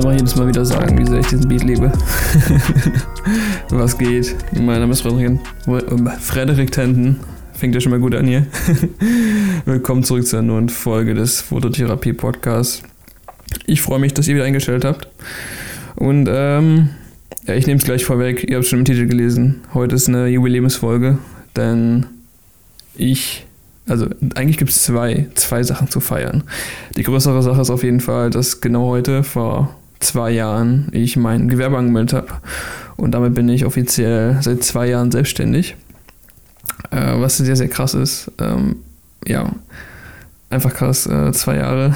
einfach jedes Mal wieder sagen, wie sehr ich diesen Beat liebe. Was geht? Mein Name ist Frederik, Frederik Tenten. Fängt ja schon mal gut an hier. Willkommen zurück zur neuen Folge des Fototherapie-Podcasts. Ich freue mich, dass ihr wieder eingestellt habt. Und ähm, ja, ich nehme es gleich vorweg. Ihr habt schon im Titel gelesen. Heute ist eine Jubiläumsfolge, denn ich also eigentlich gibt es zwei, zwei Sachen zu feiern. Die größere Sache ist auf jeden Fall, dass genau heute vor zwei Jahren ich mein Gewerbe angemeldet habe. Und damit bin ich offiziell seit zwei Jahren selbstständig. Äh, was sehr, sehr krass ist. Ähm, ja, einfach krass, äh, zwei Jahre.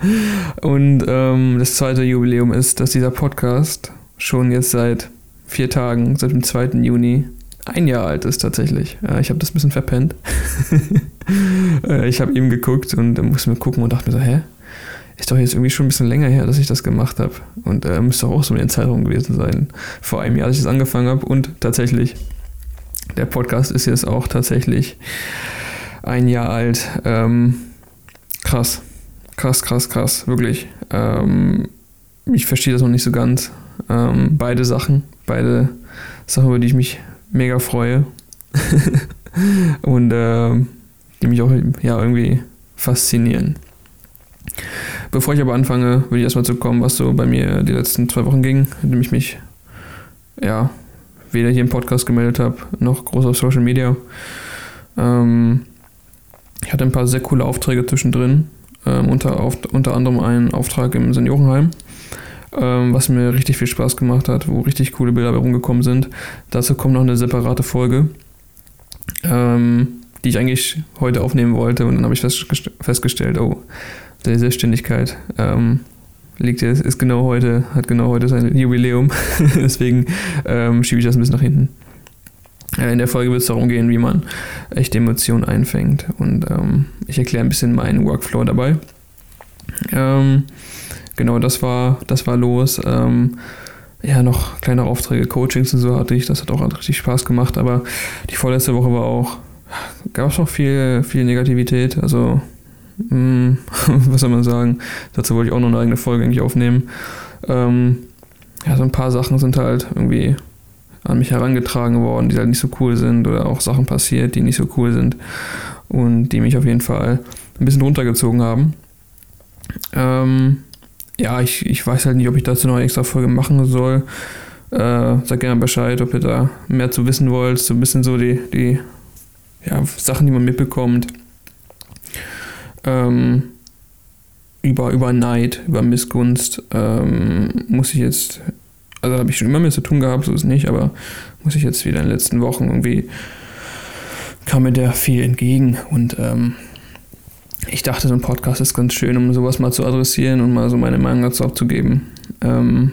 und ähm, das zweite Jubiläum ist, dass dieser Podcast schon jetzt seit vier Tagen, seit dem 2. Juni, ein Jahr alt ist tatsächlich. Äh, ich habe das ein bisschen verpennt. Ich habe eben geguckt und musste mir gucken und dachte mir so, hä? Ist doch jetzt irgendwie schon ein bisschen länger her, dass ich das gemacht habe. Und äh, müsste auch so in Zeitraum gewesen sein. Vor einem Jahr, als ich das angefangen habe. Und tatsächlich, der Podcast ist jetzt auch tatsächlich ein Jahr alt. Ähm, krass. Krass, krass, krass. Wirklich. Ähm, ich verstehe das noch nicht so ganz. Ähm, beide Sachen. Beide Sachen, über die ich mich mega freue. und äh, die mich auch ja, irgendwie faszinieren. Bevor ich aber anfange, würde ich erstmal zu kommen, was so bei mir die letzten zwei Wochen ging, indem ich mich ja weder hier im Podcast gemeldet habe, noch groß auf Social Media. Ähm, ich hatte ein paar sehr coole Aufträge zwischendrin, ähm, unter, auf, unter anderem einen Auftrag im Seniorenheim ähm, was mir richtig viel Spaß gemacht hat, wo richtig coole Bilder rumgekommen sind. Dazu kommt noch eine separate Folge, ähm, die ich eigentlich heute aufnehmen wollte und dann habe ich festgest festgestellt, oh, die Selbstständigkeit ähm, liegt jetzt, ist genau heute, hat genau heute sein Jubiläum. Deswegen ähm, schiebe ich das ein bisschen nach hinten. Äh, in der Folge wird es darum gehen, wie man echte Emotionen einfängt. Und ähm, ich erkläre ein bisschen meinen Workflow dabei. Ähm, genau, das war, das war los. Ähm, ja, noch kleinere Aufträge, Coachings und so hatte ich. Das hat auch richtig Spaß gemacht. Aber die vorletzte Woche war auch, gab es noch viel, viel Negativität. Also, hm, was soll man sagen? Dazu wollte ich auch noch eine eigene Folge eigentlich aufnehmen. Ähm, ja, so ein paar Sachen sind halt irgendwie an mich herangetragen worden, die halt nicht so cool sind oder auch Sachen passiert, die nicht so cool sind und die mich auf jeden Fall ein bisschen runtergezogen haben. Ähm, ja, ich, ich weiß halt nicht, ob ich dazu noch eine extra Folge machen soll. Äh, sag gerne Bescheid, ob ihr da mehr zu wissen wollt. So ein bisschen so die, die ja, Sachen, die man mitbekommt. Ähm, über, über Neid, über Missgunst ähm, muss ich jetzt, also habe ich schon immer mit zu tun gehabt, so ist es nicht, aber muss ich jetzt wieder in den letzten Wochen irgendwie, kam mir der viel entgegen und ähm, ich dachte, so ein Podcast ist ganz schön, um sowas mal zu adressieren und mal so meine Meinung dazu abzugeben. Ähm,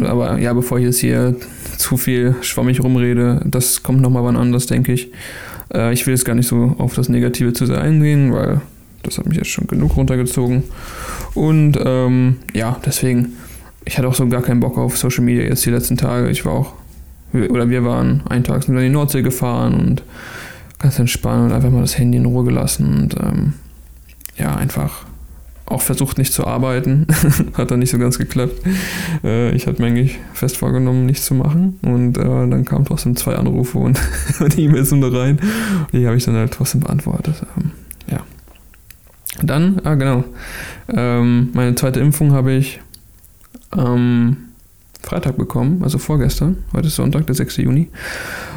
aber ja, bevor ich jetzt hier zu viel schwammig rumrede, das kommt nochmal wann anders, denke ich. Äh, ich will jetzt gar nicht so auf das Negative zu sehr eingehen, weil das hat mich jetzt schon genug runtergezogen. Und ähm, ja, deswegen, ich hatte auch so gar keinen Bock auf Social Media jetzt die letzten Tage. Ich war auch, oder wir waren einen Tag in die Nordsee gefahren und ganz entspannt und einfach mal das Handy in Ruhe gelassen und ähm, ja, einfach auch versucht nicht zu arbeiten. hat dann nicht so ganz geklappt. Äh, ich hatte mir eigentlich fest vorgenommen, nichts zu machen. Und äh, dann kamen trotzdem zwei Anrufe und, E-Mails und rein. Und die habe ich dann halt trotzdem beantwortet. Ähm. Dann, ah genau. Ähm, meine zweite Impfung habe ich am Freitag bekommen, also vorgestern. Heute ist Sonntag, der 6. Juni.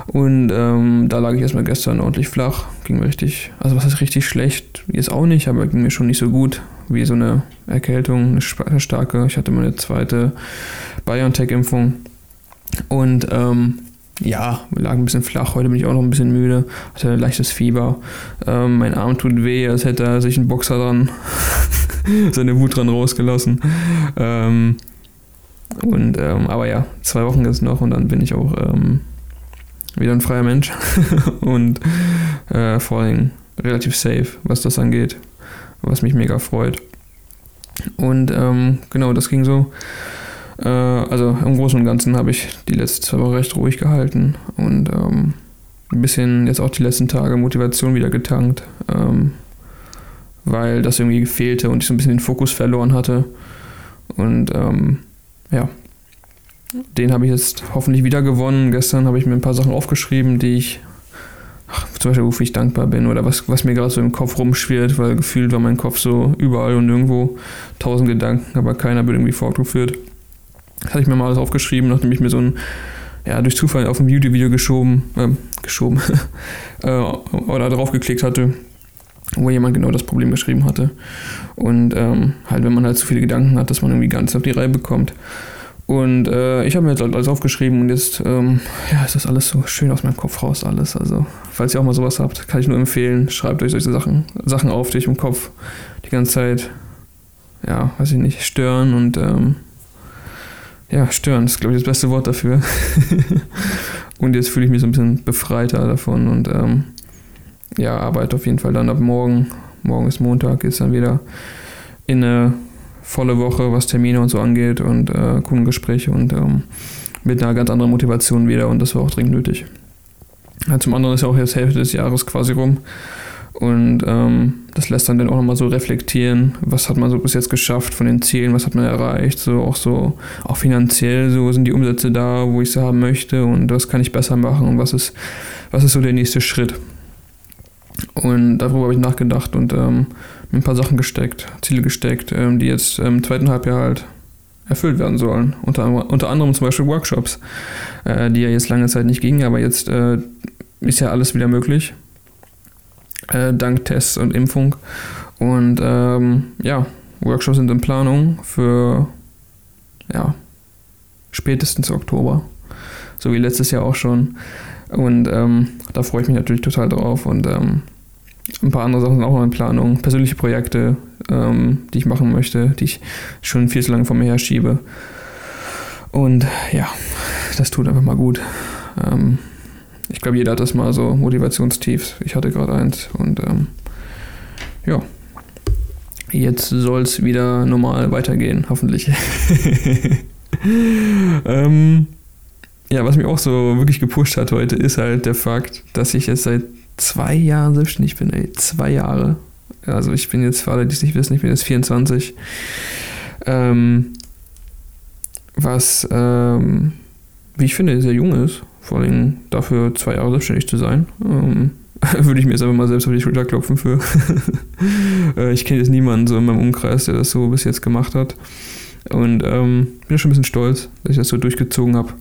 Und ähm, da lag ich erstmal gestern ordentlich flach. Ging mir richtig, also was ist richtig schlecht? Jetzt auch nicht, aber ging mir schon nicht so gut wie so eine Erkältung, eine starke. Ich hatte meine zweite BioNTech-Impfung. Und ähm, ja, lag ein bisschen flach. Heute bin ich auch noch ein bisschen müde. Hatte ein leichtes Fieber. Ähm, mein Arm tut weh, als hätte er sich ein Boxer dran, seine Wut dran rausgelassen. Ähm, und, ähm, aber ja, zwei Wochen jetzt noch und dann bin ich auch ähm, wieder ein freier Mensch und äh, vor allem relativ safe, was das angeht, was mich mega freut. Und ähm, genau, das ging so. Äh, also im Großen und Ganzen habe ich die letzten zwei Wochen recht ruhig gehalten und ähm, ein bisschen jetzt auch die letzten Tage Motivation wieder getankt, ähm, weil das irgendwie fehlte und ich so ein bisschen den Fokus verloren hatte. Und ähm, ja, den habe ich jetzt hoffentlich wieder gewonnen. Gestern habe ich mir ein paar Sachen aufgeschrieben, die ich, ach, zum Beispiel, wofür ich dankbar bin oder was, was mir gerade so im Kopf rumschwirrt, weil gefühlt war mein Kopf so überall und irgendwo tausend Gedanken, aber keiner wird irgendwie fortgeführt. Das hatte ich mir mal alles aufgeschrieben, nachdem ich mir so ein, ja, durch Zufall auf ein YouTube-Video geschoben, äh, geschoben, äh, oder drauf geklickt hatte, wo jemand genau das Problem beschrieben hatte. Und ähm, halt, wenn man halt zu viele Gedanken hat, dass man irgendwie ganz auf die Reihe bekommt. Und äh, ich habe mir jetzt alles aufgeschrieben und jetzt ähm, ja, ist das alles so schön aus meinem Kopf raus, alles. Also, falls ihr auch mal sowas habt, kann ich nur empfehlen, schreibt euch solche Sachen, Sachen auf, die euch im Kopf die ganze Zeit, ja, weiß ich nicht, stören und ähm, ja, stören ist, glaube ich, das beste Wort dafür. und jetzt fühle ich mich so ein bisschen befreiter davon und ähm, ja, arbeite auf jeden Fall dann ab morgen. Morgen ist Montag, ist dann wieder in eine volle Woche, was Termine und so angeht und äh, Kundengespräche und ähm, mit einer ganz anderen Motivation wieder und das war auch dringend nötig. Ja, zum anderen ist ja auch jetzt Hälfte des Jahres quasi rum und ähm, das lässt dann, auch nochmal so reflektieren, was hat man so bis jetzt geschafft von den Zielen, was hat man erreicht, so auch so, auch finanziell, so sind die Umsätze da, wo ich sie haben möchte und was kann ich besser machen und was ist, was ist so der nächste Schritt. Und darüber habe ich nachgedacht und ähm, mir ein paar Sachen gesteckt, Ziele gesteckt, ähm, die jetzt im zweiten Halbjahr halt erfüllt werden sollen. Unter, unter anderem zum Beispiel Workshops, äh, die ja jetzt lange Zeit nicht gingen, aber jetzt äh, ist ja alles wieder möglich. Äh, dank Tests und Impfung. Und ähm, ja, Workshops sind in Planung für ja, spätestens Oktober. So wie letztes Jahr auch schon. Und ähm, da freue ich mich natürlich total drauf. Und ähm, ein paar andere Sachen sind auch noch in Planung. Persönliche Projekte, ähm, die ich machen möchte, die ich schon viel zu lange vor mir her schiebe. Und ja, das tut einfach mal gut. Ähm, ich glaube, jeder hat das mal so Motivationstiefs. Ich hatte gerade eins. Und ähm, ja, jetzt soll es wieder normal weitergehen, hoffentlich. ähm, ja, was mich auch so wirklich gepusht hat heute, ist halt der Fakt, dass ich jetzt seit zwei Jahren selbstständig bin, ey. Zwei Jahre. Also ich bin jetzt, für alle, die es nicht wissen, ich bin jetzt 24. Ähm, was, ähm, wie ich finde, sehr jung ist. Vor allem dafür zwei Jahre selbstständig zu sein. Ähm, würde ich mir jetzt einfach mal selbst auf die Schulter klopfen für. Äh, ich kenne jetzt niemanden so in meinem Umkreis, der das so bis jetzt gemacht hat. Und ähm, bin schon ein bisschen stolz, dass ich das so durchgezogen habe.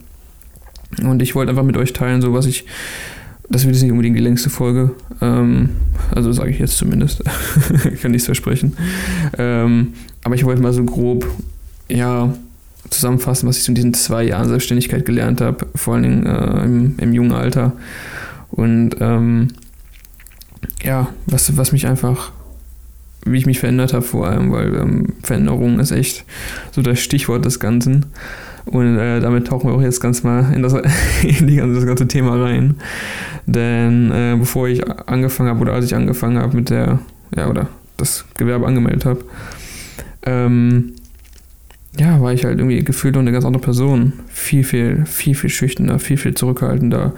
Und ich wollte einfach mit euch teilen, so was ich das wird jetzt nicht unbedingt die längste Folge. Ähm, also sage ich jetzt zumindest. Kann nichts versprechen. Ähm, aber ich wollte mal so grob, ja, zusammenfassen, was ich in diesen zwei Jahren Selbstständigkeit gelernt habe, vor allen Dingen äh, im, im, jungen Alter. Und ähm, ja, was, was mich einfach, wie ich mich verändert habe vor allem, weil ähm, Veränderung ist echt so das Stichwort des Ganzen. Und äh, damit tauchen wir auch jetzt ganz mal in das, in die, das ganze Thema rein. Denn äh, bevor ich angefangen habe oder als ich angefangen habe mit der, ja, oder das Gewerbe angemeldet habe, ähm, ja, war ich halt irgendwie gefühlt eine ganz andere Person. Viel, viel, viel, viel schüchterner, viel, viel zurückhaltender,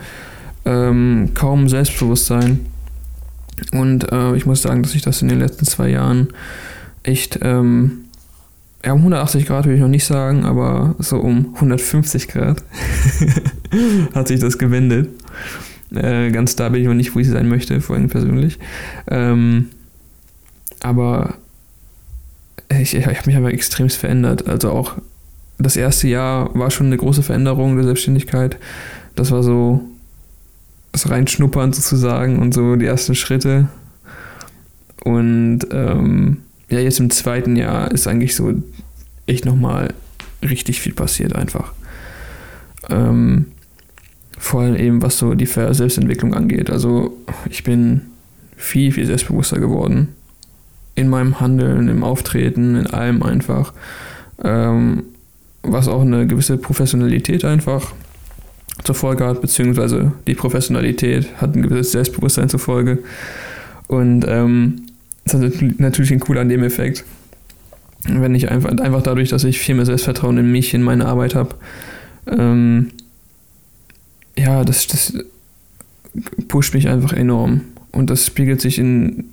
ähm, kaum Selbstbewusstsein. Und äh, ich muss sagen, dass ich das in den letzten zwei Jahren echt ähm, ja, um 180 Grad würde ich noch nicht sagen, aber so um 150 Grad hat sich das gewendet. Äh, ganz da bin ich noch nicht, wo ich sein möchte, vor allem persönlich. Ähm, aber ich, ich habe mich aber extrem verändert. Also auch das erste Jahr war schon eine große Veränderung der Selbstständigkeit. Das war so das Reinschnuppern sozusagen und so die ersten Schritte. Und ähm, ja, jetzt im zweiten Jahr ist eigentlich so echt nochmal richtig viel passiert einfach. Ähm, vor allem eben, was so die Selbstentwicklung angeht. Also ich bin viel, viel selbstbewusster geworden. In meinem Handeln, im Auftreten, in allem einfach. Ähm, was auch eine gewisse Professionalität einfach zur Folge hat, beziehungsweise die Professionalität hat ein gewisses Selbstbewusstsein zur Folge. Und ähm, das ist natürlich ein cooler Nebeneffekt. Wenn ich einfach, einfach dadurch, dass ich viel mehr Selbstvertrauen in mich, in meine Arbeit habe, ähm, ja, das, das pusht mich einfach enorm. Und das spiegelt sich in,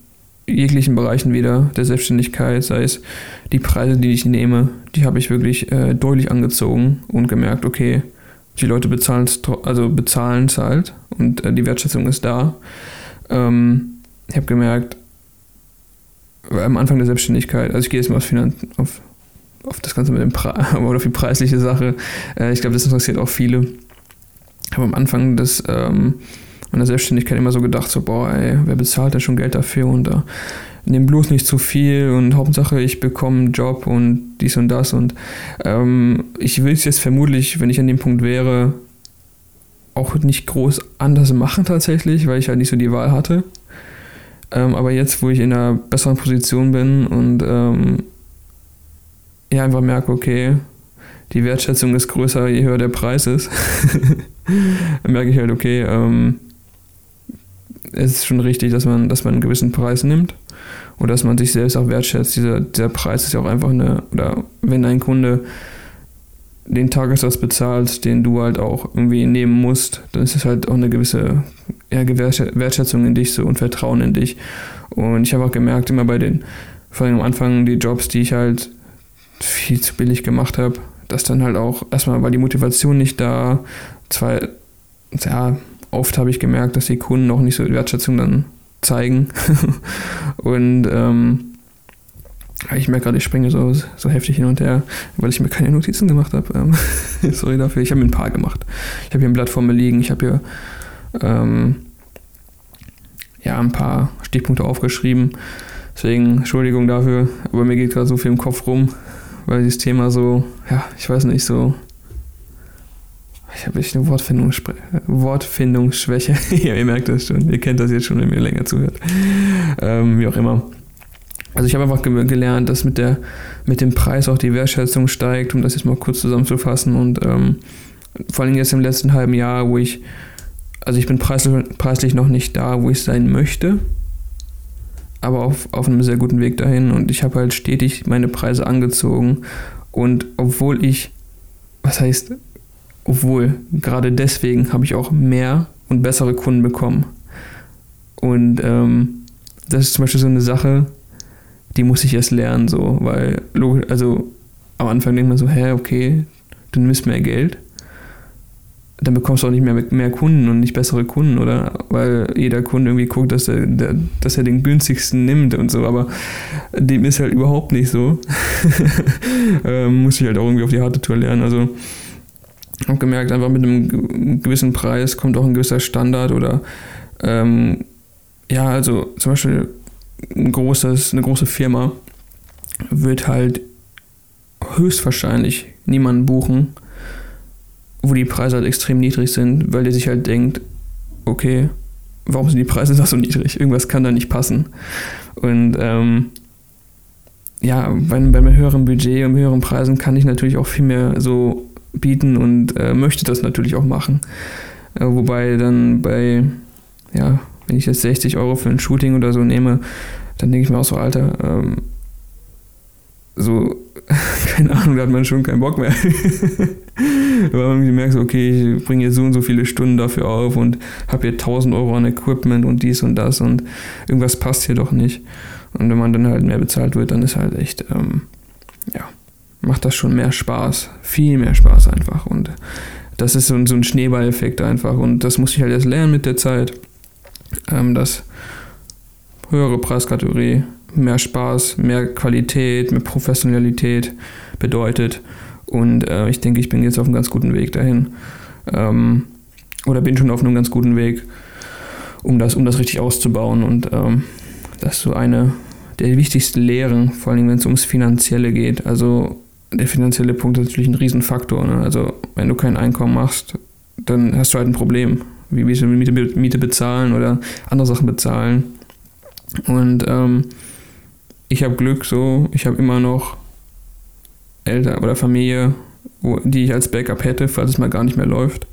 jeglichen Bereichen wieder der Selbstständigkeit, sei es die Preise, die ich nehme, die habe ich wirklich äh, deutlich angezogen und gemerkt, okay, die Leute bezahlen es also halt und äh, die Wertschätzung ist da. Ähm, ich habe gemerkt, am Anfang der Selbstständigkeit, also ich gehe jetzt mal auf, Finan auf, auf das Ganze mit dem Pre oder auf die preisliche Sache, äh, ich glaube, das interessiert auch viele. Habe am Anfang des ähm, meiner Selbstständigkeit immer so gedacht, so, boah, ey, wer bezahlt denn schon Geld dafür und da äh, nimm bloß nicht zu viel und Hauptsache ich bekomme einen Job und dies und das und ähm, ich will es jetzt vermutlich, wenn ich an dem Punkt wäre, auch nicht groß anders machen tatsächlich, weil ich halt nicht so die Wahl hatte. Ähm, aber jetzt, wo ich in einer besseren Position bin und ähm, ja einfach merke, okay, die Wertschätzung ist größer, je höher der Preis ist, merke ich halt, okay, ähm, es ist schon richtig, dass man, dass man einen gewissen Preis nimmt und dass man sich selbst auch wertschätzt. Dieser, dieser Preis ist ja auch einfach eine, oder wenn ein Kunde den Tagessatz bezahlt, den du halt auch irgendwie nehmen musst, dann ist es halt auch eine gewisse ja, Wertschätzung in dich so und Vertrauen in dich. Und ich habe auch gemerkt, immer bei den, vor allem am Anfang, die Jobs, die ich halt viel zu billig gemacht habe, dass dann halt auch erstmal war die Motivation nicht da. Zwei, ja, oft habe ich gemerkt, dass die Kunden noch nicht so Wertschätzung dann zeigen. und ähm, ich merke gerade, ich springe so, so heftig hin und her, weil ich mir keine Notizen gemacht habe. Ähm, sorry dafür. Ich habe mir ein paar gemacht. Ich habe hier ein Blatt vor mir liegen. Ich habe hier ähm, ja, ein paar Stichpunkte aufgeschrieben. Deswegen Entschuldigung dafür. Aber mir geht gerade so viel im Kopf rum, weil dieses Thema so, ja, ich weiß nicht, so ich habe echt eine Wortfindungs Wortfindungsschwäche. ja, ihr merkt das schon. Ihr kennt das jetzt schon, wenn ihr länger zuhört. Ähm, wie auch immer. Also ich habe einfach ge gelernt, dass mit, der, mit dem Preis auch die Wertschätzung steigt, um das jetzt mal kurz zusammenzufassen. Und ähm, vor allem jetzt im letzten halben Jahr, wo ich, also ich bin preislich, preislich noch nicht da, wo ich sein möchte, aber auf, auf einem sehr guten Weg dahin. Und ich habe halt stetig meine Preise angezogen. Und obwohl ich, was heißt obwohl, gerade deswegen habe ich auch mehr und bessere Kunden bekommen. Und ähm, das ist zum Beispiel so eine Sache, die muss ich erst lernen, so, weil, also am Anfang denkt man so, hä, okay, du nimmst mehr Geld, dann bekommst du auch nicht mehr, mehr Kunden und nicht bessere Kunden, oder? Weil jeder Kunde irgendwie guckt, dass er, der, dass er den günstigsten nimmt und so, aber dem ist halt überhaupt nicht so. ähm, muss ich halt auch irgendwie auf die harte Tour lernen, also habe gemerkt, einfach mit einem gewissen Preis kommt auch ein gewisser Standard oder ähm, ja, also zum Beispiel ein großes, eine große Firma wird halt höchstwahrscheinlich niemanden buchen, wo die Preise halt extrem niedrig sind, weil der sich halt denkt, okay, warum sind die Preise da so niedrig? Irgendwas kann da nicht passen. Und ähm, ja, bei, bei einem höheren Budget und höheren Preisen kann ich natürlich auch viel mehr so bieten und äh, möchte das natürlich auch machen. Äh, wobei dann bei, ja, wenn ich jetzt 60 Euro für ein Shooting oder so nehme, dann denke ich mir auch so, Alter, ähm, so, keine Ahnung, da hat man schon keinen Bock mehr. Weil man merkt so, okay, ich bringe jetzt so und so viele Stunden dafür auf und habe hier 1000 Euro an Equipment und dies und das und irgendwas passt hier doch nicht. Und wenn man dann halt mehr bezahlt wird, dann ist halt echt, ähm, ja, macht das schon mehr Spaß. Viel mehr Spaß einfach. Und das ist so ein, so ein Schneeballeffekt einfach. Und das muss ich halt erst lernen mit der Zeit. Ähm, dass höhere Preiskategorie mehr Spaß, mehr Qualität, mehr Professionalität bedeutet. Und äh, ich denke, ich bin jetzt auf einem ganz guten Weg dahin. Ähm, oder bin schon auf einem ganz guten Weg, um das, um das richtig auszubauen. Und ähm, das ist so eine der wichtigsten Lehren, vor allem wenn es ums Finanzielle geht. Also der finanzielle Punkt ist natürlich ein Riesenfaktor. Ne? Also wenn du kein Einkommen machst, dann hast du halt ein Problem. Wie willst du Miete, Miete bezahlen oder andere Sachen bezahlen? Und ähm, ich habe Glück so, ich habe immer noch Eltern oder Familie, wo, die ich als Backup hätte, falls es mal gar nicht mehr läuft.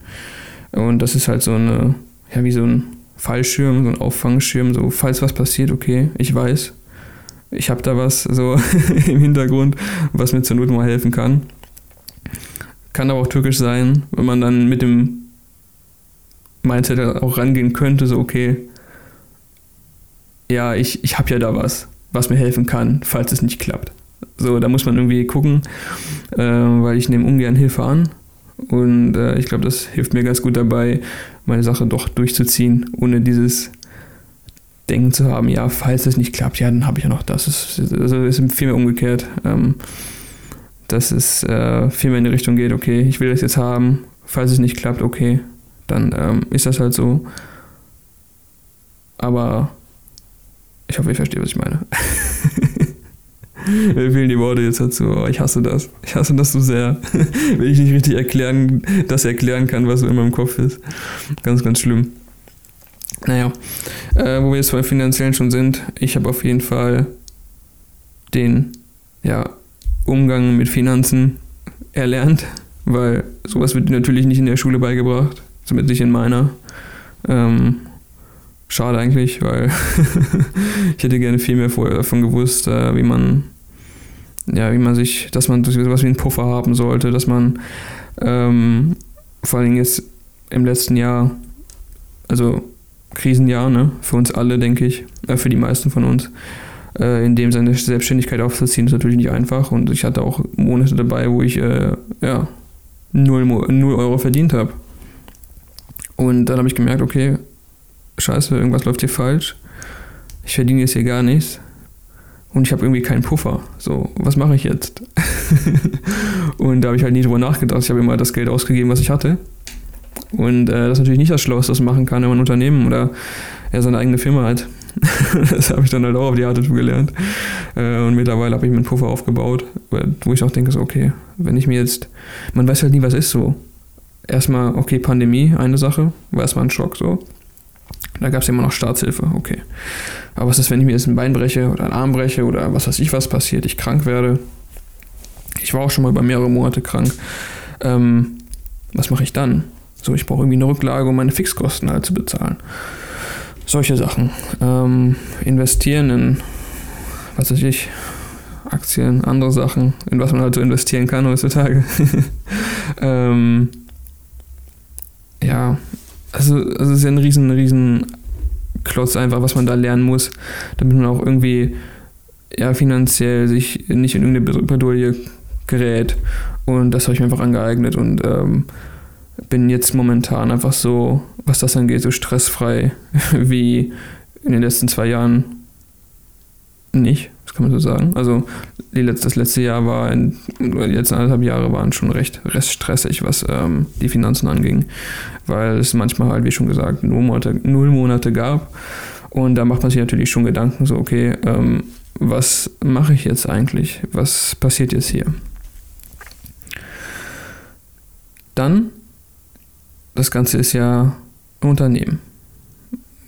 Und das ist halt so eine, ja, wie so ein Fallschirm, so ein Auffangschirm, so falls was passiert, okay, ich weiß, ich habe da was so im Hintergrund, was mir zur Not mal helfen kann. Kann aber auch türkisch sein, wenn man dann mit dem Mindset auch rangehen könnte, so okay, ja, ich, ich habe ja da was, was mir helfen kann, falls es nicht klappt. So, da muss man irgendwie gucken, äh, weil ich nehme ungern Hilfe an. Und äh, ich glaube, das hilft mir ganz gut dabei, meine Sache doch durchzuziehen, ohne dieses Denken zu haben, ja, falls es nicht klappt, ja, dann habe ich ja noch das. Es ist, also ist viel mehr umgekehrt, ähm, dass es äh, viel in die Richtung geht, okay, ich will das jetzt haben, falls es nicht klappt, okay, dann ähm, ist das halt so. Aber ich hoffe, ihr versteht, was ich meine. Mir fehlen die Worte jetzt dazu, aber ich hasse das. Ich hasse das so sehr, wenn ich nicht richtig erklären, das erklären kann, was so in meinem Kopf ist. Ganz, ganz schlimm. Naja, äh, wo wir jetzt beim Finanziellen schon sind, ich habe auf jeden Fall den ja, Umgang mit Finanzen erlernt, weil sowas wird natürlich nicht in der Schule beigebracht, zumindest nicht in meiner. Ähm, schade eigentlich, weil ich hätte gerne viel mehr davon gewusst, äh, wie man ja, wie man sich, dass man sowas wie einen Puffer haben sollte, dass man ähm, vor allem jetzt im letzten Jahr, also Krisenjahr, ne, für uns alle, denke ich, äh, für die meisten von uns, äh, in dem seine Selbstständigkeit aufzuziehen, ist natürlich nicht einfach. Und ich hatte auch Monate dabei, wo ich äh, ja, 0, 0 Euro verdient habe. Und dann habe ich gemerkt, okay, scheiße, irgendwas läuft hier falsch. Ich verdiene jetzt hier gar nichts und ich habe irgendwie keinen Puffer. So, was mache ich jetzt? und da habe ich halt nie drüber nachgedacht. Ich habe immer das Geld ausgegeben, was ich hatte. Und äh, das ist natürlich nicht das was man machen kann, wenn man ein Unternehmen oder ja, seine eigene Firma hat. das habe ich dann halt auch auf die Art gelernt. Äh, und mittlerweile habe ich mir einen Puffer aufgebaut, wo ich auch denke, so, okay, wenn ich mir jetzt, man weiß halt nie, was ist so. Erstmal, okay, Pandemie, eine Sache, war erstmal ein Schock so. Da gab es immer noch Staatshilfe, okay. Aber was ist, wenn ich mir jetzt ein Bein breche oder einen Arm breche oder was weiß ich, was passiert, ich krank werde? Ich war auch schon mal über mehrere Monate krank. Ähm, was mache ich dann? So, ich brauche irgendwie eine Rücklage, um meine Fixkosten halt zu bezahlen. Solche Sachen. Ähm, investieren in, was weiß ich, Aktien, andere Sachen, in was man halt so investieren kann heutzutage. ähm, ja, also, also es ist ja ein riesen, riesen Klotz einfach, was man da lernen muss, damit man auch irgendwie ja, finanziell sich nicht in irgendeine Bredouille gerät. Und das habe ich mir einfach angeeignet und ähm, bin jetzt momentan einfach so, was das angeht, so stressfrei wie in den letzten zwei Jahren nicht kann man so sagen. Also letzte, das letzte Jahr war, in, die letzten anderthalb Jahre waren schon recht, recht stressig, was ähm, die Finanzen anging, weil es manchmal halt, wie schon gesagt, null Monate, null Monate gab. Und da macht man sich natürlich schon Gedanken, so, okay, ähm, was mache ich jetzt eigentlich? Was passiert jetzt hier? Dann, das Ganze ist ja ein Unternehmen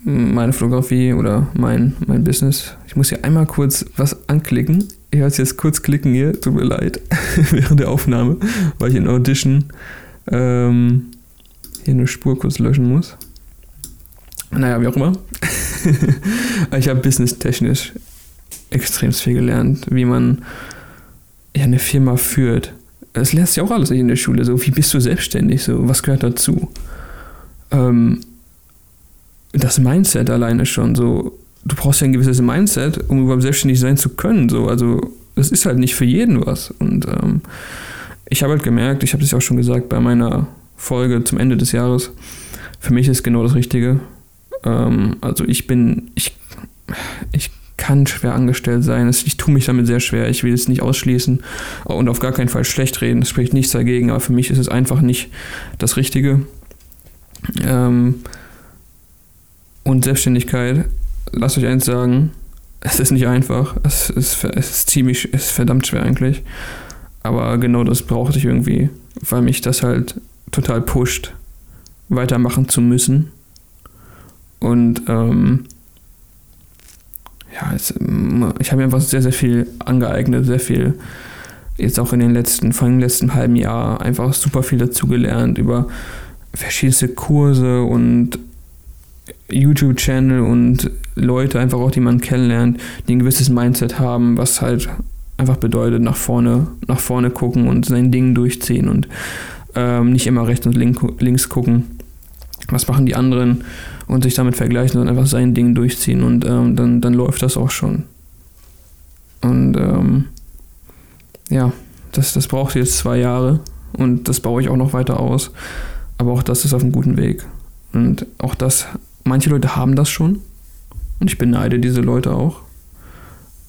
meine Fotografie oder mein, mein Business. Ich muss hier einmal kurz was anklicken. Ich werde jetzt kurz klicken hier, tut mir leid, während der Aufnahme, weil ich in Audition ähm, hier eine Spur kurz löschen muss. Naja, wie auch immer. ich habe businesstechnisch extrem viel gelernt, wie man ja, eine Firma führt. Das lernst du ja auch alles nicht in der Schule. So, wie bist du selbstständig? So, was gehört dazu? Ähm, das Mindset alleine schon so. Du brauchst ja ein gewisses Mindset, um überhaupt selbstständig sein zu können. So. Also, das ist halt nicht für jeden was. Und ähm, ich habe halt gemerkt, ich habe das ja auch schon gesagt bei meiner Folge zum Ende des Jahres, für mich ist genau das Richtige. Ähm, also, ich bin, ich, kann schwer angestellt sein. Ich tue mich damit sehr schwer. Ich will es nicht ausschließen und auf gar keinen Fall schlecht reden. Das spricht nichts dagegen, aber für mich ist es einfach nicht das Richtige. Ähm, und Selbstständigkeit, lasst euch eins sagen, es ist nicht einfach. Es ist, es ist ziemlich, es ist verdammt schwer eigentlich. Aber genau das brauchte ich irgendwie, weil mich das halt total pusht, weitermachen zu müssen. Und ähm, ja, es, ich habe mir einfach sehr, sehr viel angeeignet, sehr viel jetzt auch in den letzten, vor allem im letzten halben Jahr einfach super viel dazugelernt über verschiedenste Kurse und YouTube-Channel und Leute einfach auch, die man kennenlernt, die ein gewisses Mindset haben, was halt einfach bedeutet, nach vorne, nach vorne gucken und sein Ding durchziehen und ähm, nicht immer rechts und link, links gucken. Was machen die anderen und sich damit vergleichen, sondern einfach sein Ding durchziehen und ähm, dann, dann läuft das auch schon. Und ähm, ja, das, das braucht jetzt zwei Jahre und das baue ich auch noch weiter aus. Aber auch das ist auf einem guten Weg. Und auch das, manche Leute haben das schon und ich beneide diese Leute auch.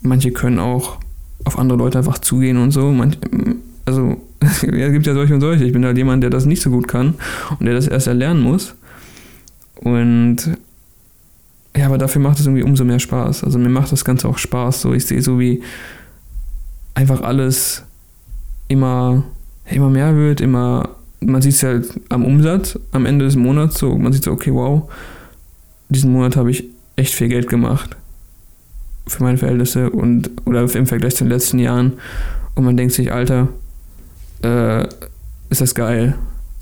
Manche können auch auf andere Leute einfach zugehen und so. Manch, also es gibt ja solche und solche. Ich bin halt jemand, der das nicht so gut kann und der das erst erlernen muss. Und ja, aber dafür macht es irgendwie umso mehr Spaß. Also mir macht das Ganze auch Spaß. So, ich sehe so wie einfach alles immer, immer mehr wird, immer, man sieht es halt am Umsatz am Ende des Monats so, man sieht so, okay, wow, diesen Monat habe ich echt viel Geld gemacht für meine Verhältnisse und oder im Vergleich zu den letzten Jahren und man denkt sich, Alter, äh, ist das geil.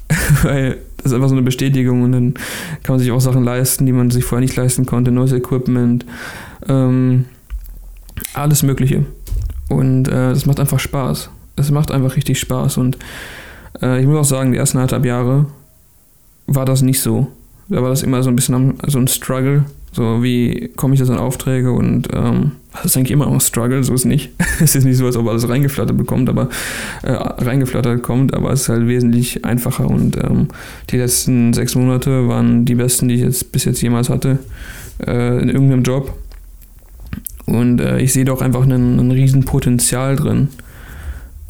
Weil ist einfach so eine Bestätigung und dann kann man sich auch Sachen leisten, die man sich vorher nicht leisten konnte, neues Equipment, ähm, alles Mögliche. Und äh, das macht einfach Spaß. Es macht einfach richtig Spaß und äh, ich muss auch sagen, die ersten anderthalb Jahre war das nicht so. Da war das immer so ein bisschen am, so ein Struggle, so, wie komme ich jetzt an Aufträge und ähm, das ist eigentlich immer ein Struggle, so ist es nicht. es ist nicht so, als ob alles reingeflattert bekommt, aber äh, reingeflattert kommt, aber es ist halt wesentlich einfacher und ähm, die letzten sechs Monate waren die besten, die ich jetzt bis jetzt jemals hatte äh, in irgendeinem Job. Und äh, ich sehe da auch einfach einen, einen riesen drin,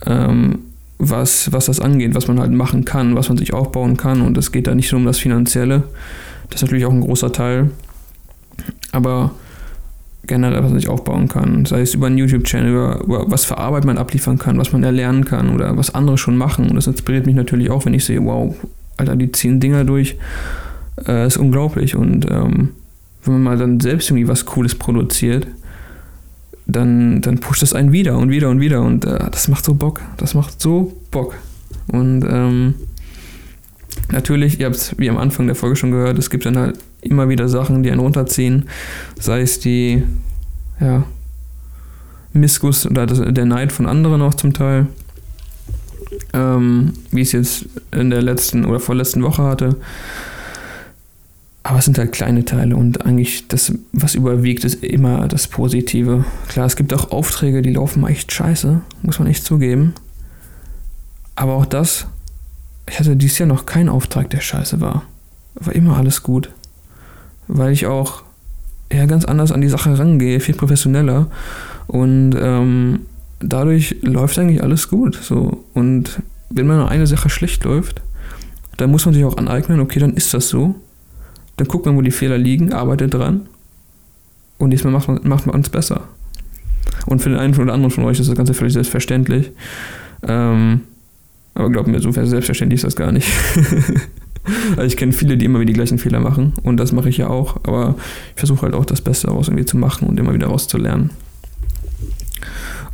ähm, was, was das angeht, was man halt machen kann, was man sich aufbauen kann. Und es geht da nicht nur um das Finanzielle. Das ist natürlich auch ein großer Teil aber generell, was man sich aufbauen kann. Sei es über einen YouTube-Channel, über, über, was für Arbeit man abliefern kann, was man erlernen kann oder was andere schon machen. Und das inspiriert mich natürlich auch, wenn ich sehe, wow, Alter, die ziehen Dinger durch. Äh, ist unglaublich. Und ähm, wenn man mal dann selbst irgendwie was Cooles produziert, dann, dann pusht es einen wieder und wieder und wieder. Und äh, das macht so Bock. Das macht so Bock. Und ähm, natürlich, ihr habt es wie am Anfang der Folge schon gehört, es gibt dann halt immer wieder Sachen, die einen runterziehen. Sei es die, ja, Missguss oder das, der Neid von anderen auch zum Teil. Ähm, wie ich es jetzt in der letzten oder vorletzten Woche hatte. Aber es sind halt kleine Teile und eigentlich das, was überwiegt, ist immer das Positive. Klar, es gibt auch Aufträge, die laufen echt scheiße, muss man echt zugeben. Aber auch das, ich hatte dieses Jahr noch keinen Auftrag, der scheiße war. War immer alles gut weil ich auch ja, ganz anders an die Sache rangehe, viel professioneller. Und ähm, dadurch läuft eigentlich alles gut. So. Und wenn mal eine Sache schlecht läuft, dann muss man sich auch aneignen, okay, dann ist das so. Dann guckt man, wo die Fehler liegen, arbeitet dran. Und diesmal macht man, macht man es besser. Und für den einen oder anderen von euch ist das Ganze völlig selbstverständlich. Ähm, aber glaubt mir, so selbstverständlich ist das gar nicht. Also ich kenne viele, die immer wieder die gleichen Fehler machen und das mache ich ja auch, aber ich versuche halt auch das Beste daraus irgendwie zu machen und immer wieder rauszulernen.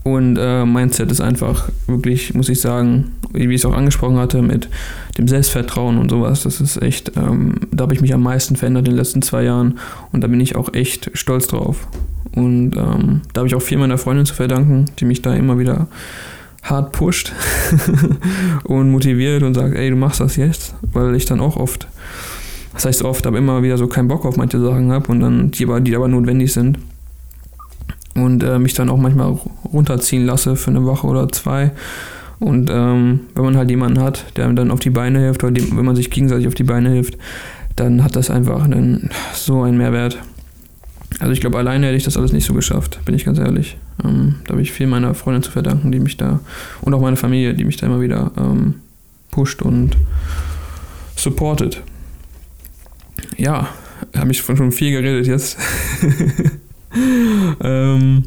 Und äh, Mindset ist einfach wirklich, muss ich sagen, wie ich es auch angesprochen hatte, mit dem Selbstvertrauen und sowas. Das ist echt, ähm, da habe ich mich am meisten verändert in den letzten zwei Jahren und da bin ich auch echt stolz drauf. Und ähm, da habe ich auch viel meiner Freundin zu verdanken, die mich da immer wieder hart pusht und motiviert und sagt, ey, du machst das jetzt, weil ich dann auch oft, das heißt oft, aber immer wieder so keinen Bock auf manche Sachen habe und dann die aber, die aber notwendig sind und äh, mich dann auch manchmal runterziehen lasse für eine Woche oder zwei und ähm, wenn man halt jemanden hat, der dann auf die Beine hilft oder dem, wenn man sich gegenseitig auf die Beine hilft, dann hat das einfach einen, so einen Mehrwert. Also ich glaube, alleine hätte ich das alles nicht so geschafft, bin ich ganz ehrlich. Ähm, da habe ich viel meiner Freundin zu verdanken, die mich da, und auch meine Familie, die mich da immer wieder ähm, pusht und supportet. Ja, habe ich von schon viel geredet jetzt. ähm,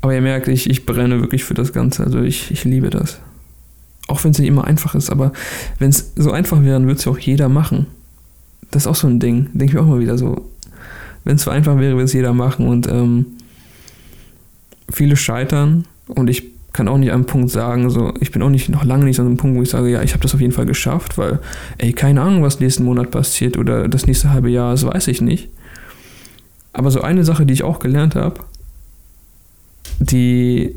aber ihr merkt, ich, ich brenne wirklich für das Ganze. Also ich, ich liebe das. Auch wenn es nicht immer einfach ist, aber wenn es so einfach wäre, dann würde es ja auch jeder machen. Das ist auch so ein Ding. Denke ich auch mal wieder so wenn es so einfach wäre, würde es jeder machen. Und ähm, viele scheitern und ich kann auch nicht an einem Punkt sagen, so, ich bin auch nicht noch lange nicht an einem Punkt, wo ich sage, ja, ich habe das auf jeden Fall geschafft, weil, ey, keine Ahnung, was nächsten Monat passiert oder das nächste halbe Jahr, das weiß ich nicht. Aber so eine Sache, die ich auch gelernt habe, die,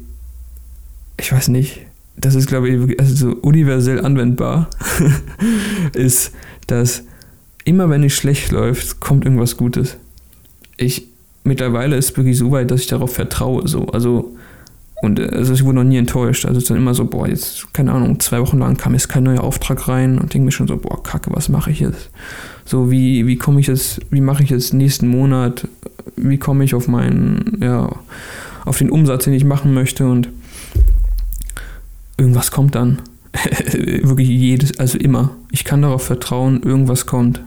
ich weiß nicht, das ist, glaube ich, also so universell anwendbar, ist, dass immer wenn es schlecht läuft, kommt irgendwas Gutes. Ich, mittlerweile ist es wirklich so weit, dass ich darauf vertraue, so, also, und also ich wurde noch nie enttäuscht. Also es ist dann immer so, boah, jetzt, keine Ahnung, zwei Wochen lang kam jetzt kein neuer Auftrag rein und denke mir schon so, boah, kacke, was mache ich jetzt? So, wie, wie komme ich jetzt, wie mache ich jetzt nächsten Monat, wie komme ich auf meinen, ja, auf den Umsatz, den ich machen möchte und irgendwas kommt dann. Wirklich jedes, also immer. Ich kann darauf vertrauen, irgendwas kommt.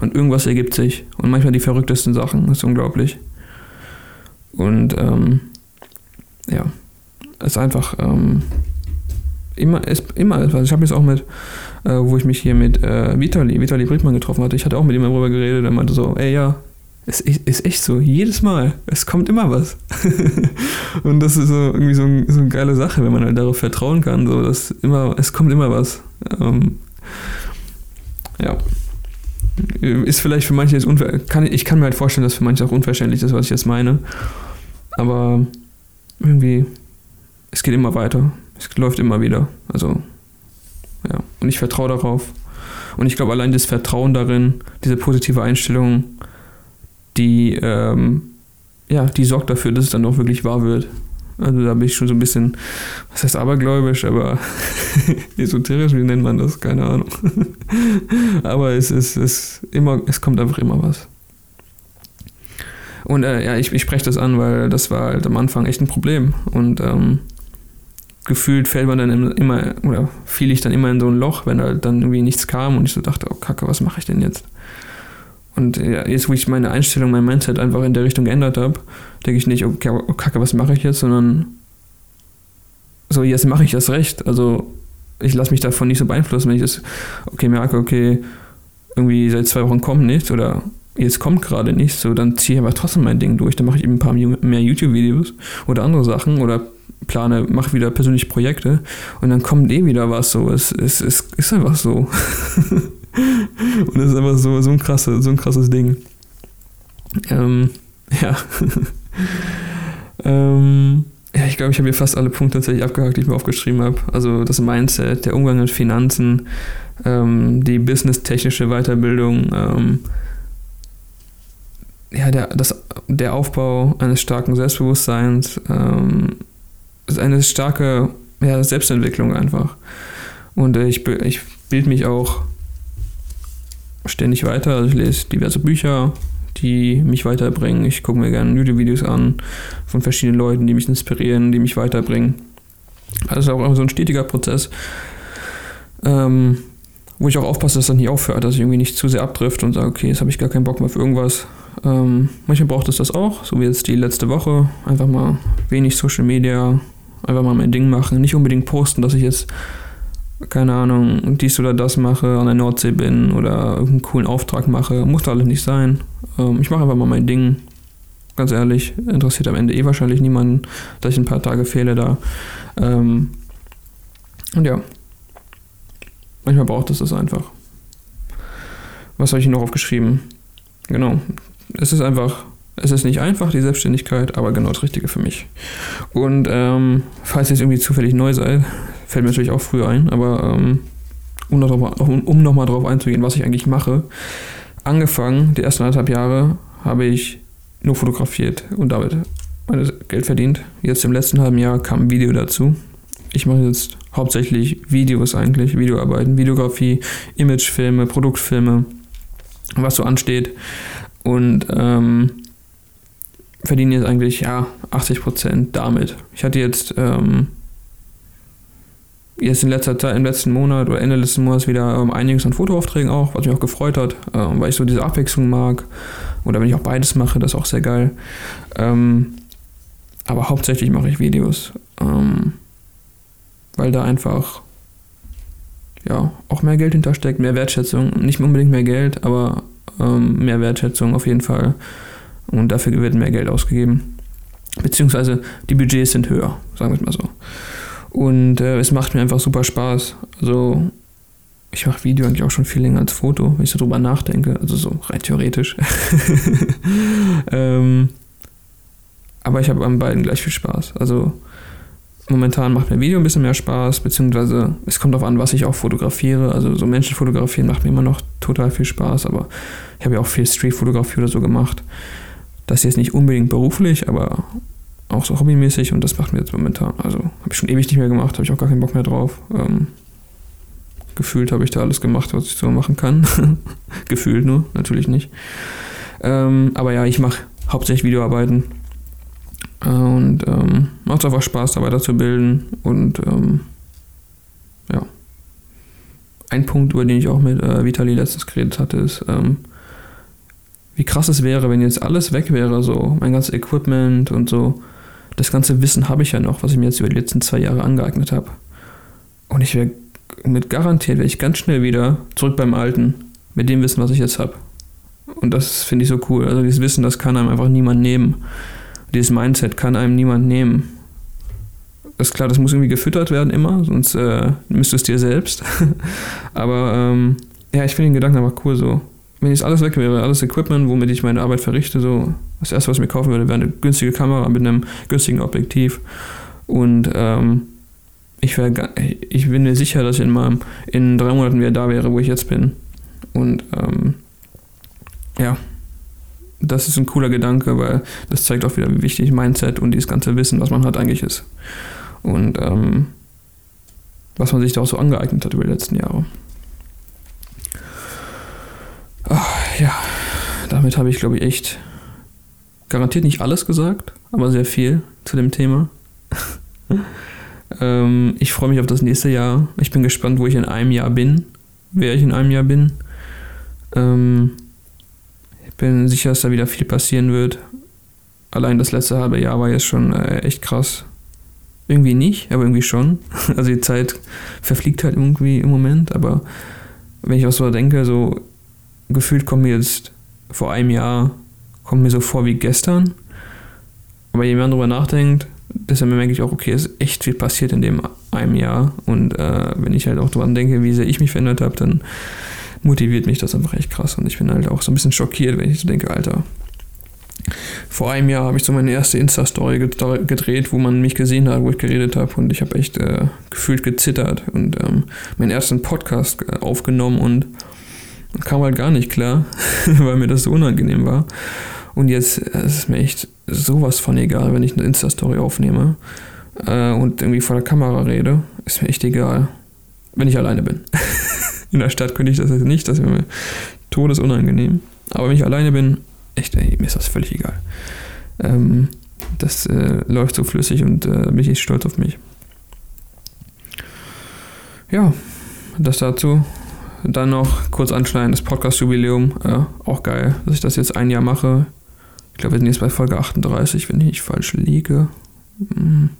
Und irgendwas ergibt sich. Und manchmal die verrücktesten Sachen. Das ist unglaublich. Und ähm, ja, es ist einfach ähm, immer, ist immer etwas. Ich habe jetzt auch mit, äh, wo ich mich hier mit äh, Vitali, Vitali Brickmann getroffen hatte, ich hatte auch mit ihm darüber geredet, er meinte so, ey ja, es ist echt so, jedes Mal, es kommt immer was. und das ist so irgendwie so, so, eine geile Sache, wenn man halt darauf vertrauen kann, so dass immer, es kommt immer was. Ähm, ja. Ist vielleicht für manche unver kann, ich kann mir halt vorstellen, dass für manche auch unverständlich ist, was ich jetzt meine. Aber irgendwie, es geht immer weiter. Es läuft immer wieder. Also, ja. Und ich vertraue darauf. Und ich glaube, allein das Vertrauen darin, diese positive Einstellung, die, ähm, ja, die sorgt dafür, dass es dann auch wirklich wahr wird. Also da bin ich schon so ein bisschen, was heißt abergläubisch, aber esoterisch, wie nennt man das? Keine Ahnung. aber es ist, es immer, es kommt einfach immer was. Und äh, ja, ich, ich spreche das an, weil das war halt am Anfang echt ein Problem. Und ähm, gefühlt fällt man dann immer, oder fiel ich dann immer in so ein Loch, wenn halt dann irgendwie nichts kam und ich so dachte, oh Kacke, was mache ich denn jetzt? Und ja, jetzt, wo ich meine Einstellung, mein Mindset einfach in der Richtung geändert habe, denke ich nicht, okay, oh, Kacke, was mache ich jetzt, sondern so, jetzt mache ich das recht. Also ich lasse mich davon nicht so beeinflussen, wenn ich das, okay, merke, okay, irgendwie seit zwei Wochen kommt nichts oder jetzt kommt gerade nichts, so, dann ziehe ich aber trotzdem mein Ding durch. Dann mache ich eben ein paar mehr YouTube-Videos oder andere Sachen oder plane, mache wieder persönliche Projekte und dann kommt eh wieder was so. Es, es, es ist einfach so. Und das ist einfach so, so, ein, krasse, so ein krasses Ding. Ähm, ja. ähm, ja, ich glaube, ich habe hier fast alle Punkte tatsächlich abgehakt, die ich mir aufgeschrieben habe. Also das Mindset, der Umgang mit Finanzen, ähm, die business-technische Weiterbildung, ähm, ja, der, das, der Aufbau eines starken Selbstbewusstseins, ähm, eine starke ja, Selbstentwicklung einfach. Und äh, ich, ich bilde mich auch ständig weiter. Also ich lese diverse Bücher, die mich weiterbringen. Ich gucke mir gerne YouTube-Videos an von verschiedenen Leuten, die mich inspirieren, die mich weiterbringen. Also auch so ein stetiger Prozess, ähm, wo ich auch aufpasse, dass das nicht aufhört, dass ich irgendwie nicht zu sehr abdrift und sage, okay, jetzt habe ich gar keinen Bock mehr für irgendwas. Ähm, manchmal braucht es das auch, so wie jetzt die letzte Woche. Einfach mal wenig Social Media, einfach mal mein Ding machen. Nicht unbedingt posten, dass ich jetzt keine Ahnung, dies oder das mache, an der Nordsee bin oder irgendeinen coolen Auftrag mache. Muss da alles nicht sein. Ähm, ich mache einfach mal mein Ding. Ganz ehrlich, interessiert am Ende eh wahrscheinlich niemanden, dass ich ein paar Tage fehle da. Ähm, und ja, manchmal braucht es das einfach. Was habe ich noch aufgeschrieben? Genau, es ist einfach es ist nicht einfach, die Selbstständigkeit, aber genau das Richtige für mich. Und ähm, falls ihr jetzt irgendwie zufällig neu seid, fällt mir natürlich auch früher ein, aber ähm, um, noch, um, nochmal drauf einzugehen, was ich eigentlich mache. Angefangen, die ersten anderthalb Jahre, habe ich nur fotografiert und damit mein Geld verdient. Jetzt im letzten halben Jahr kam ein Video dazu. Ich mache jetzt hauptsächlich Videos eigentlich, Videoarbeiten, Videografie, Imagefilme, Produktfilme, was so ansteht. Und ähm, verdiene jetzt eigentlich ja 80% damit. Ich hatte jetzt ähm, jetzt in letzter Zeit, im letzten Monat oder Ende letzten Monats wieder ähm, einiges an Fotoaufträgen auch, was mich auch gefreut hat, ähm, weil ich so diese Abwechslung mag. Oder wenn ich auch beides mache, das ist auch sehr geil. Ähm, aber hauptsächlich mache ich Videos, ähm, weil da einfach ja auch mehr Geld hintersteckt, mehr Wertschätzung. Nicht unbedingt mehr Geld, aber ähm, mehr Wertschätzung auf jeden Fall. Und dafür wird mehr Geld ausgegeben. Beziehungsweise die Budgets sind höher, sagen wir es mal so. Und äh, es macht mir einfach super Spaß. Also ich mache Video eigentlich auch schon viel länger als Foto, wenn ich so drüber nachdenke. Also so rein theoretisch. ähm, aber ich habe an beiden gleich viel Spaß. Also momentan macht mir Video ein bisschen mehr Spaß, beziehungsweise es kommt darauf an, was ich auch fotografiere. Also so Menschen fotografieren macht mir immer noch total viel Spaß, aber ich habe ja auch viel Streetfotografie oder so gemacht. Das ist jetzt nicht unbedingt beruflich, aber auch so hobbymäßig und das macht mir jetzt momentan. Also habe ich schon ewig nicht mehr gemacht, habe ich auch gar keinen Bock mehr drauf. Ähm, gefühlt habe ich da alles gemacht, was ich so machen kann. gefühlt nur, natürlich nicht. Ähm, aber ja, ich mache hauptsächlich Videoarbeiten und ähm, macht einfach Spaß, da weiterzubilden. Und ähm, ja. Ein Punkt, über den ich auch mit äh, Vitali letztens geredet hatte, ist, ähm, wie krass es wäre, wenn jetzt alles weg wäre, so mein ganzes Equipment und so. Das ganze Wissen habe ich ja noch, was ich mir jetzt über die letzten zwei Jahre angeeignet habe. Und ich wäre mit garantiert, wäre ich ganz schnell wieder zurück beim Alten, mit dem Wissen, was ich jetzt habe. Und das finde ich so cool. Also dieses Wissen, das kann einem einfach niemand nehmen. Dieses Mindset kann einem niemand nehmen. Das ist klar, das muss irgendwie gefüttert werden immer, sonst äh, misst du es dir selbst. Aber ähm, ja, ich finde den Gedanken einfach cool so. Wenn jetzt alles weg wäre, alles Equipment, womit ich meine Arbeit verrichte, so das erste, was ich mir kaufen würde, wäre eine günstige Kamera mit einem günstigen Objektiv. Und ähm, ich, wär, ich bin mir sicher, dass ich in, meinem, in drei Monaten wieder da wäre, wo ich jetzt bin. Und ähm, ja, das ist ein cooler Gedanke, weil das zeigt auch wieder, wie wichtig Mindset und dieses ganze Wissen, was man hat, eigentlich ist. Und ähm, was man sich da auch so angeeignet hat über die letzten Jahre. Ach, ja, damit habe ich, glaube ich, echt garantiert nicht alles gesagt, aber sehr viel zu dem Thema. ähm, ich freue mich auf das nächste Jahr. Ich bin gespannt, wo ich in einem Jahr bin, wer ich in einem Jahr bin. Ähm, bin sicher, dass da wieder viel passieren wird. Allein das letzte halbe Jahr war jetzt schon äh, echt krass. Irgendwie nicht, aber irgendwie schon. Also die Zeit verfliegt halt irgendwie im Moment, aber wenn ich auch so denke, so gefühlt kommt mir jetzt vor einem Jahr, kommt mir so vor wie gestern. Aber je mehr man darüber nachdenkt, desto mehr merke ich auch, okay, es ist echt viel passiert in dem einem Jahr. Und äh, wenn ich halt auch daran denke, wie sehr ich mich verändert habe, dann motiviert mich das einfach echt krass. Und ich bin halt auch so ein bisschen schockiert, wenn ich so denke, Alter. Vor einem Jahr habe ich so meine erste Insta-Story gedreht, wo man mich gesehen hat, wo ich geredet habe. Und ich habe echt äh, gefühlt gezittert und ähm, meinen ersten Podcast äh, aufgenommen und kam halt gar nicht klar, weil mir das so unangenehm war. Und jetzt äh, ist es mir echt sowas von egal, wenn ich eine Insta-Story aufnehme äh, und irgendwie vor der Kamera rede. Ist mir echt egal, wenn ich alleine bin. In der Stadt könnte ich das jetzt nicht, das wäre mir todesunangenehm. Aber wenn ich alleine bin, echt, ey, mir ist das völlig egal. Ähm, das äh, läuft so flüssig und äh, bin ich echt stolz auf mich. Ja, das dazu. Dann noch kurz anschneiden, das Podcast-Jubiläum. Äh, auch geil, dass ich das jetzt ein Jahr mache. Ich glaube, wir sind jetzt bei Folge 38, wenn ich nicht falsch liege. Hm.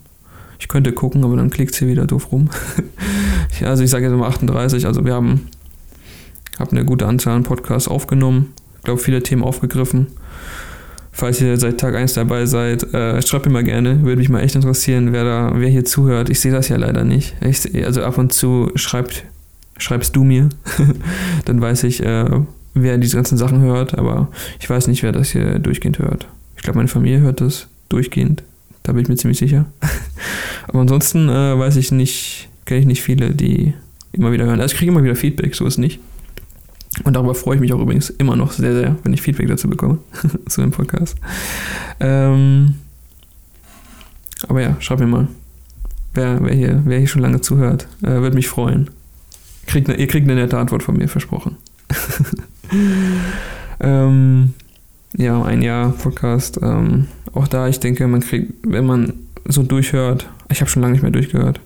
Ich könnte gucken, aber dann klickt sie wieder doof rum. ja, also ich sage jetzt mal 38, also wir haben, haben eine gute Anzahl an Podcasts aufgenommen. Ich glaube, viele Themen aufgegriffen. Falls ihr seit Tag 1 dabei seid, äh, schreibt mir mal gerne. Würde mich mal echt interessieren, wer da, wer hier zuhört. Ich sehe das ja leider nicht. Ich, also ab und zu schreibt, schreibst du mir. dann weiß ich, äh, wer diese ganzen Sachen hört, aber ich weiß nicht, wer das hier durchgehend hört. Ich glaube, meine Familie hört das durchgehend. Da bin ich mir ziemlich sicher. Aber ansonsten äh, weiß ich nicht, kenne ich nicht viele, die immer wieder hören. Also ich kriege immer wieder Feedback, so ist nicht. Und darüber freue ich mich auch übrigens immer noch sehr, sehr, wenn ich Feedback dazu bekomme, zu dem Podcast. Ähm, aber ja, schreib mir mal, wer, wer, hier, wer hier schon lange zuhört. Äh, Würde mich freuen. Kriegt ne, ihr kriegt eine nette Antwort von mir, versprochen. ähm, ja, ein Jahr Podcast. Ähm, auch da, ich denke, man kriegt, wenn man so durchhört, ich habe schon lange nicht mehr durchgehört.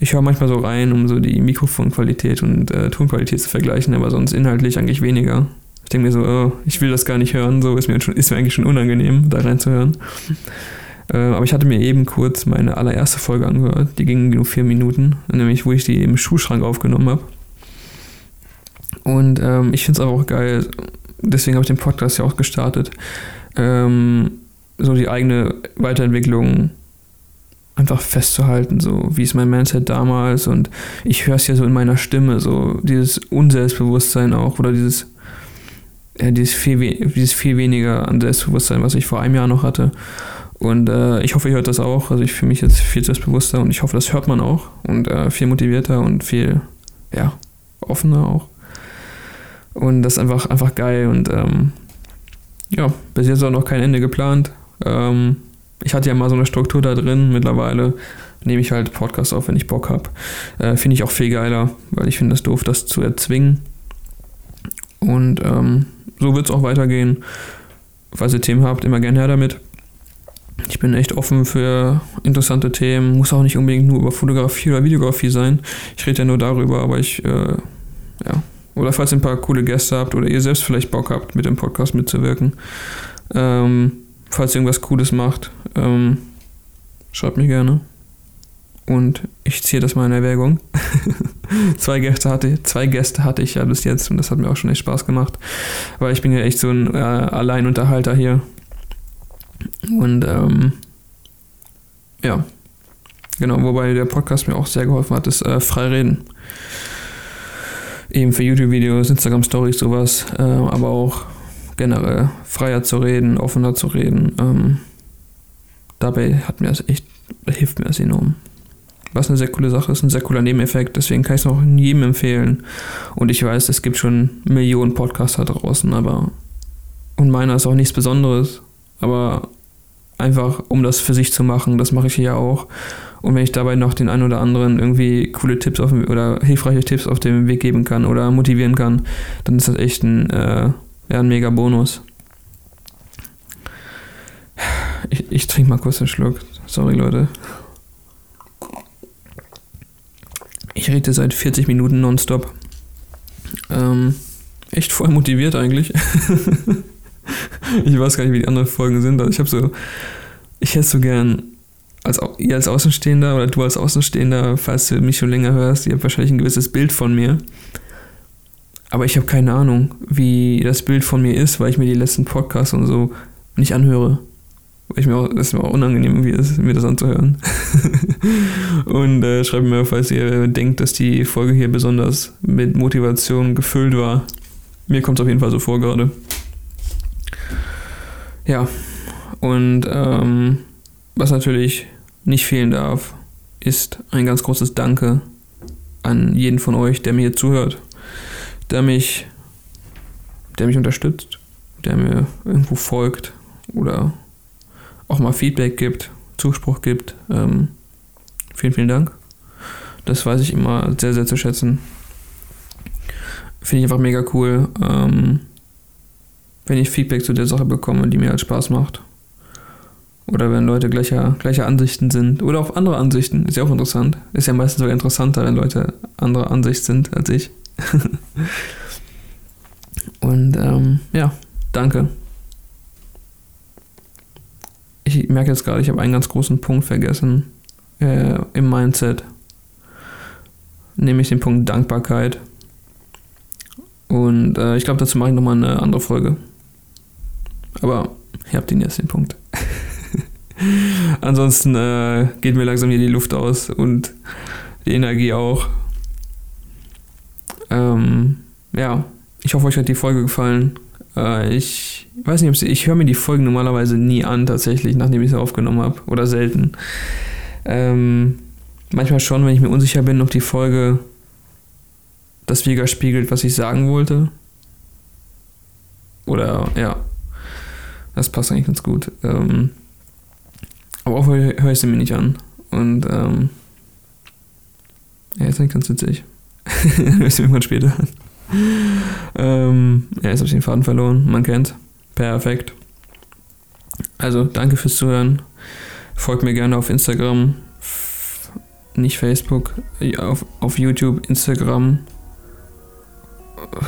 Ich höre manchmal so rein, um so die Mikrofonqualität und äh, Tonqualität zu vergleichen, aber sonst inhaltlich eigentlich weniger. Ich denke mir so, oh, ich will das gar nicht hören, so ist mir, schon, ist mir eigentlich schon unangenehm, da reinzuhören. Äh, aber ich hatte mir eben kurz meine allererste Folge angehört, die ging nur vier Minuten, nämlich wo ich die im Schuhschrank aufgenommen habe. Und ähm, ich finde es aber auch geil, deswegen habe ich den Podcast ja auch gestartet, ähm, so die eigene Weiterentwicklung einfach festzuhalten, so wie ist mein Mindset damals und ich höre es ja so in meiner Stimme, so dieses Unselbstbewusstsein auch oder dieses, ja, dieses, viel, dieses viel weniger an Selbstbewusstsein, was ich vor einem Jahr noch hatte. Und äh, ich hoffe, ihr hört das auch. Also ich fühle mich jetzt viel selbstbewusster und ich hoffe, das hört man auch. Und äh, viel motivierter und viel, ja, offener auch. Und das ist einfach, einfach geil. Und ähm, ja, bis jetzt auch noch kein Ende geplant. Ähm, ich hatte ja mal so eine Struktur da drin. Mittlerweile nehme ich halt Podcasts auf, wenn ich Bock habe. Äh, finde ich auch viel geiler, weil ich finde es doof, das zu erzwingen. Und ähm, so wird es auch weitergehen. Falls ihr Themen habt, immer gerne her damit. Ich bin echt offen für interessante Themen. Muss auch nicht unbedingt nur über Fotografie oder Videografie sein. Ich rede ja nur darüber, aber ich, äh. Oder falls ihr ein paar coole Gäste habt oder ihr selbst vielleicht Bock habt, mit dem Podcast mitzuwirken. Ähm, falls ihr irgendwas Cooles macht, ähm, schreibt mir gerne. Und ich ziehe das mal in Erwägung. zwei, Gäste hatte, zwei Gäste hatte ich ja bis jetzt und das hat mir auch schon echt Spaß gemacht. Weil ich bin ja echt so ein äh, Alleinunterhalter hier. Und ähm, ja, genau, wobei der Podcast mir auch sehr geholfen hat, ist äh, Freireden. Eben für YouTube-Videos, Instagram-Stories, sowas, äh, aber auch generell freier zu reden, offener zu reden. Ähm, dabei hat mir das echt, hilft mir das enorm was eine sehr coole Sache ist, ein sehr cooler Nebeneffekt. Deswegen kann ich es auch jedem empfehlen. Und ich weiß, es gibt schon Millionen Podcasts da draußen, aber und meiner ist auch nichts Besonderes. Aber einfach, um das für sich zu machen, das mache ich hier auch. Und wenn ich dabei noch den einen oder anderen irgendwie coole Tipps auf, oder hilfreiche Tipps auf dem Weg geben kann oder motivieren kann, dann ist das echt ein, äh, ja, ein mega Bonus. Ich, ich trinke mal kurz einen Schluck. Sorry, Leute. Ich rede seit 40 Minuten nonstop. Ähm, echt voll motiviert eigentlich. ich weiß gar nicht, wie die anderen Folgen sind. Also ich habe so, ich hätte so gern, als, ihr als Außenstehender oder du als Außenstehender, falls du mich schon länger hörst, ihr habt wahrscheinlich ein gewisses Bild von mir. Aber ich habe keine Ahnung, wie das Bild von mir ist, weil ich mir die letzten Podcasts und so nicht anhöre. Weil ich mir auch, das ist mir auch unangenehm, wie es, mir das anzuhören. und äh, schreibt mir, falls ihr denkt, dass die Folge hier besonders mit Motivation gefüllt war. Mir kommt es auf jeden Fall so vor gerade. Ja, und ähm, was natürlich nicht fehlen darf, ist ein ganz großes Danke an jeden von euch, der mir hier zuhört, der mich, der mich unterstützt, der mir irgendwo folgt oder auch mal Feedback gibt, Zuspruch gibt. Ähm, vielen, vielen Dank. Das weiß ich immer sehr, sehr zu schätzen. Finde ich einfach mega cool, ähm, wenn ich Feedback zu der Sache bekomme, die mir halt Spaß macht. Oder wenn Leute gleicher, gleicher Ansichten sind. Oder auch andere Ansichten. Ist ja auch interessant. Ist ja meistens sogar interessanter, wenn Leute anderer Ansicht sind als ich. Und ähm, ja, danke ich merke jetzt gerade, ich habe einen ganz großen Punkt vergessen äh, im Mindset, nämlich den Punkt Dankbarkeit. Und äh, ich glaube, dazu mache ich nochmal eine andere Folge. Aber ihr habt den jetzt, den Punkt. Ansonsten äh, geht mir langsam hier die Luft aus und die Energie auch. Ähm, ja, ich hoffe, euch hat die Folge gefallen. Äh, ich weiß nicht, ob sie, ich höre mir die Folgen normalerweise nie an, tatsächlich, nachdem ich sie aufgenommen habe. Oder selten. Ähm, manchmal schon, wenn ich mir unsicher bin, ob die Folge das widerspiegelt, was ich sagen wollte. Oder, ja. Das passt eigentlich ganz gut. Ähm, aber auch höre ich sie mir nicht an. Und, ähm, ja, ist eigentlich ganz witzig. höre ich sie irgendwann später an ähm, ja, jetzt habe ich den Faden verloren. Man kennt. Perfekt. Also, danke fürs Zuhören. Folgt mir gerne auf Instagram, nicht Facebook, auf, auf YouTube, Instagram,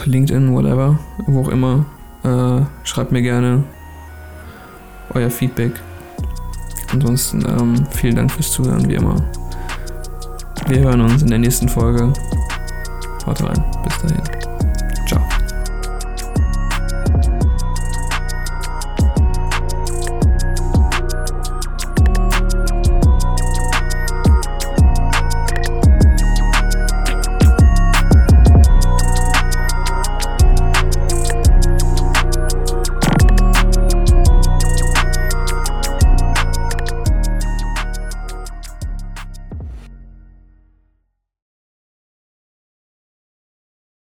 LinkedIn, whatever, wo auch immer. Äh, schreibt mir gerne euer Feedback. Ansonsten ähm, vielen Dank fürs Zuhören, wie immer. Wir hören uns in der nächsten Folge. Haut rein. Bis dahin.